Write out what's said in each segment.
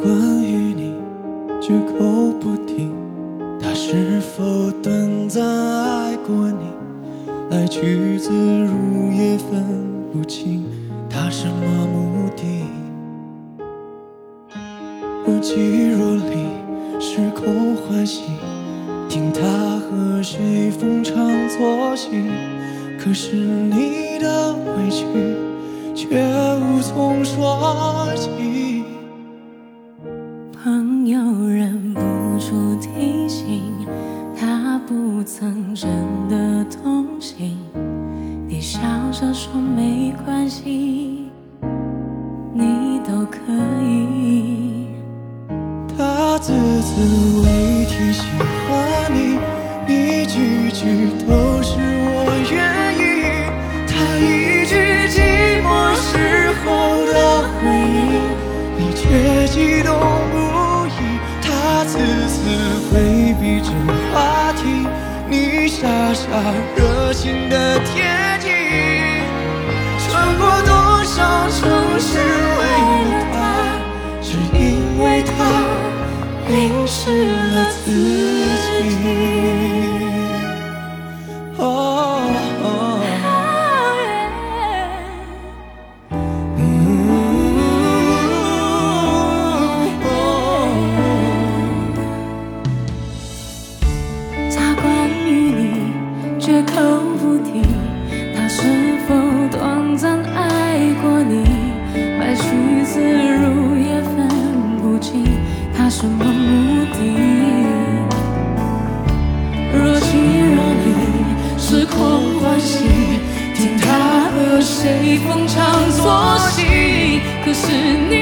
关于你，绝口不提。他是否短暂爱过你？来去自如也分不清他什么目的。若即若离，时空欢喜，听他和谁逢场作戏。可是你的委屈，却无从说起。曾真的动心。你笑着说没关系，你都可以。他字字未提喜欢你，一句句都是我愿意。他一句寂寞时候的回忆，你却激动不已。他次次回避着话题，你傻傻热情的贴近。穿过听他和谁逢场作戏。可是你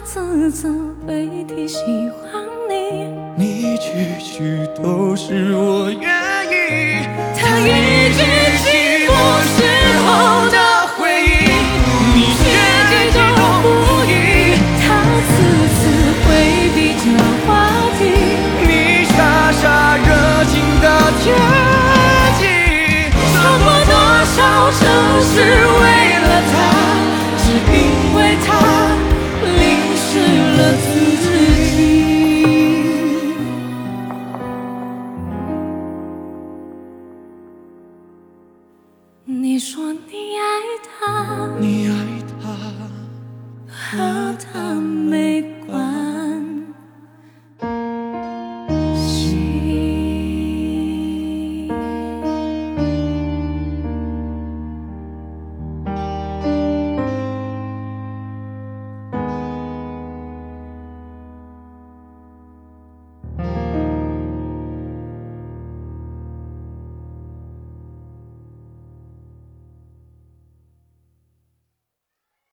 他字字未提喜欢你，你句句都是我愿意。他一句你说你爱他，你爱他。